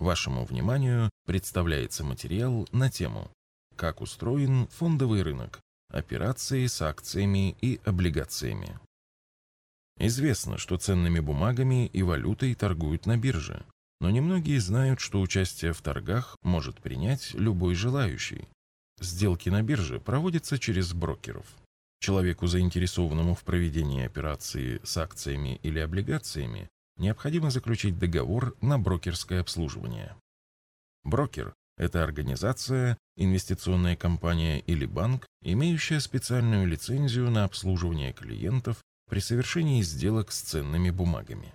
Вашему вниманию представляется материал на тему «Как устроен фондовый рынок. Операции с акциями и облигациями». Известно, что ценными бумагами и валютой торгуют на бирже, но немногие знают, что участие в торгах может принять любой желающий. Сделки на бирже проводятся через брокеров. Человеку, заинтересованному в проведении операции с акциями или облигациями, необходимо заключить договор на брокерское обслуживание. Брокер – это организация, инвестиционная компания или банк, имеющая специальную лицензию на обслуживание клиентов при совершении сделок с ценными бумагами.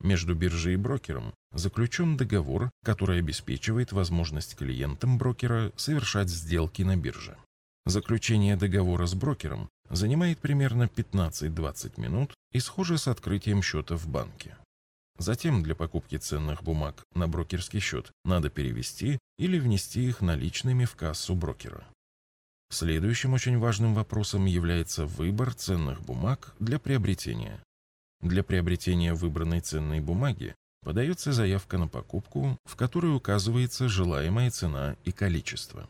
Между биржей и брокером заключен договор, который обеспечивает возможность клиентам брокера совершать сделки на бирже. Заключение договора с брокером занимает примерно 15-20 минут и схоже с открытием счета в банке. Затем для покупки ценных бумаг на брокерский счет надо перевести или внести их наличными в кассу брокера. Следующим очень важным вопросом является выбор ценных бумаг для приобретения. Для приобретения выбранной ценной бумаги подается заявка на покупку, в которой указывается желаемая цена и количество.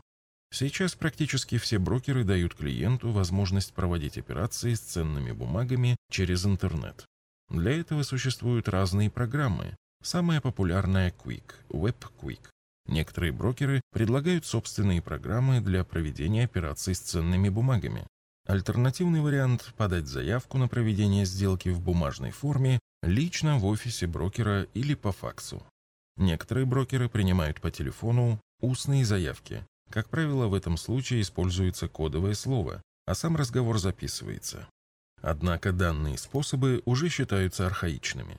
Сейчас практически все брокеры дают клиенту возможность проводить операции с ценными бумагами через интернет. Для этого существуют разные программы. Самая популярная Quick, WebQuick. Некоторые брокеры предлагают собственные программы для проведения операций с ценными бумагами. Альтернативный вариант – подать заявку на проведение сделки в бумажной форме лично в офисе брокера или по факсу. Некоторые брокеры принимают по телефону устные заявки. Как правило, в этом случае используется кодовое слово, а сам разговор записывается. Однако данные способы уже считаются архаичными.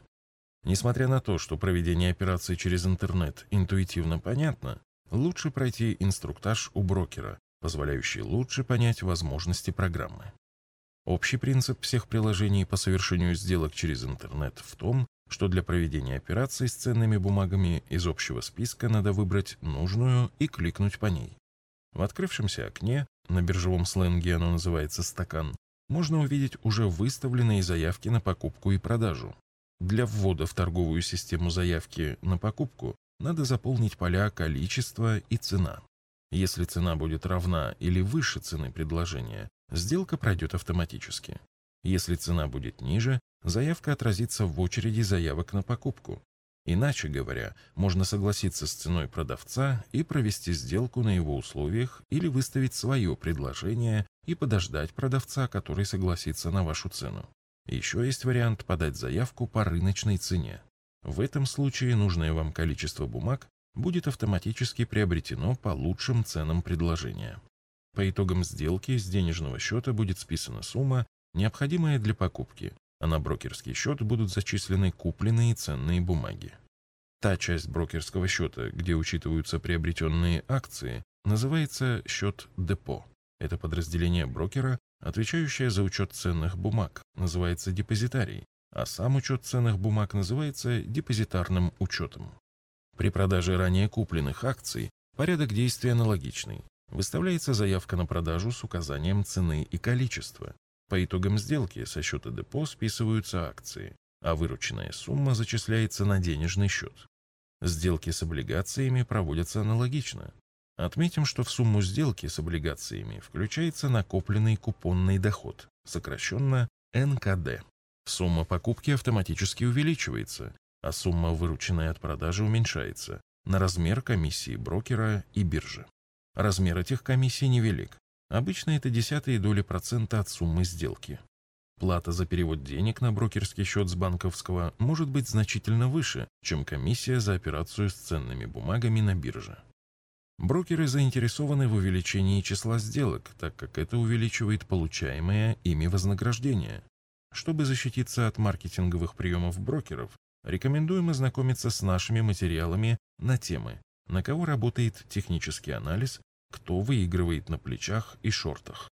Несмотря на то, что проведение операций через интернет интуитивно понятно, лучше пройти инструктаж у брокера, позволяющий лучше понять возможности программы. Общий принцип всех приложений по совершению сделок через интернет в том, что для проведения операций с ценными бумагами из общего списка надо выбрать нужную и кликнуть по ней. В открывшемся окне, на биржевом сленге оно называется «стакан», можно увидеть уже выставленные заявки на покупку и продажу. Для ввода в торговую систему заявки на покупку надо заполнить поля количество и цена. Если цена будет равна или выше цены предложения, сделка пройдет автоматически. Если цена будет ниже, заявка отразится в очереди заявок на покупку. Иначе говоря, можно согласиться с ценой продавца и провести сделку на его условиях или выставить свое предложение и подождать продавца, который согласится на вашу цену. Еще есть вариант подать заявку по рыночной цене. В этом случае нужное вам количество бумаг будет автоматически приобретено по лучшим ценам предложения. По итогам сделки с денежного счета будет списана сумма, необходимая для покупки, а на брокерский счет будут зачислены купленные ценные бумаги. Та часть брокерского счета, где учитываются приобретенные акции, называется счет депо. Это подразделение брокера, отвечающее за учет ценных бумаг, называется депозитарий, а сам учет ценных бумаг называется депозитарным учетом. При продаже ранее купленных акций порядок действия аналогичный. Выставляется заявка на продажу с указанием цены и количества. По итогам сделки со счета депо списываются акции, а вырученная сумма зачисляется на денежный счет. Сделки с облигациями проводятся аналогично. Отметим, что в сумму сделки с облигациями включается накопленный купонный доход, сокращенно НКД. Сумма покупки автоматически увеличивается, а сумма, вырученная от продажи, уменьшается на размер комиссии брокера и биржи. Размер этих комиссий невелик. Обычно это десятые доли процента от суммы сделки. Плата за перевод денег на брокерский счет с банковского может быть значительно выше, чем комиссия за операцию с ценными бумагами на бирже. Брокеры заинтересованы в увеличении числа сделок, так как это увеличивает получаемое ими вознаграждение. Чтобы защититься от маркетинговых приемов брокеров, рекомендуем ознакомиться с нашими материалами на темы, на кого работает технический анализ, кто выигрывает на плечах и шортах.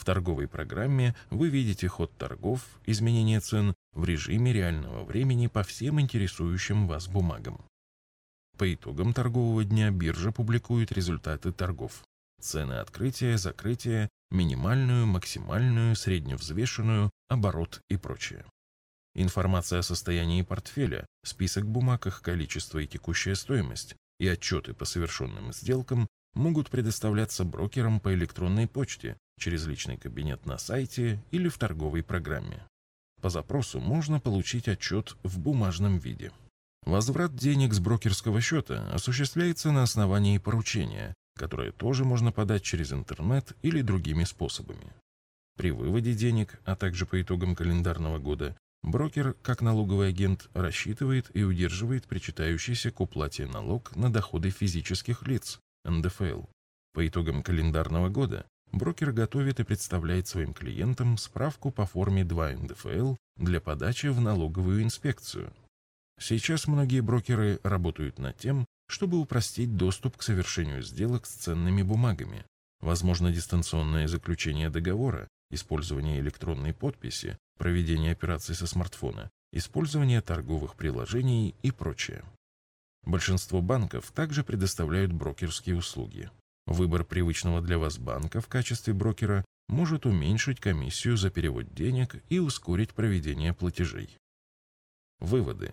В торговой программе вы видите ход торгов, изменение цен в режиме реального времени по всем интересующим вас бумагам. По итогам торгового дня биржа публикует результаты торгов. Цены открытия, закрытия, минимальную, максимальную, средневзвешенную, оборот и прочее. Информация о состоянии портфеля, список бумаг, их количество и текущая стоимость и отчеты по совершенным сделкам могут предоставляться брокерам по электронной почте через личный кабинет на сайте или в торговой программе. По запросу можно получить отчет в бумажном виде. Возврат денег с брокерского счета осуществляется на основании поручения, которое тоже можно подать через интернет или другими способами. При выводе денег, а также по итогам календарного года, брокер, как налоговый агент, рассчитывает и удерживает причитающийся к уплате налог на доходы физических лиц, НДФЛ. По итогам календарного года брокер готовит и представляет своим клиентам справку по форме 2 НДФЛ для подачи в налоговую инспекцию. Сейчас многие брокеры работают над тем, чтобы упростить доступ к совершению сделок с ценными бумагами. Возможно дистанционное заключение договора, использование электронной подписи, проведение операций со смартфона, использование торговых приложений и прочее. Большинство банков также предоставляют брокерские услуги. Выбор привычного для вас банка в качестве брокера может уменьшить комиссию за перевод денег и ускорить проведение платежей. Выводы.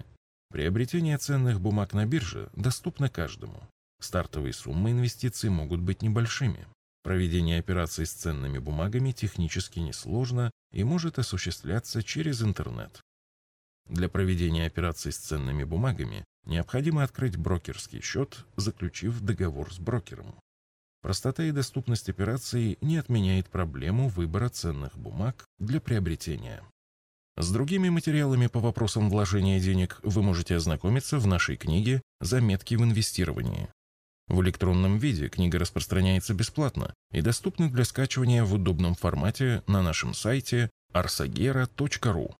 Приобретение ценных бумаг на бирже доступно каждому. Стартовые суммы инвестиций могут быть небольшими. Проведение операций с ценными бумагами технически несложно и может осуществляться через интернет. Для проведения операций с ценными бумагами необходимо открыть брокерский счет, заключив договор с брокером. Простота и доступность операций не отменяет проблему выбора ценных бумаг для приобретения. С другими материалами по вопросам вложения денег вы можете ознакомиться в нашей книге «Заметки в инвестировании». В электронном виде книга распространяется бесплатно и доступна для скачивания в удобном формате на нашем сайте arsagera.ru.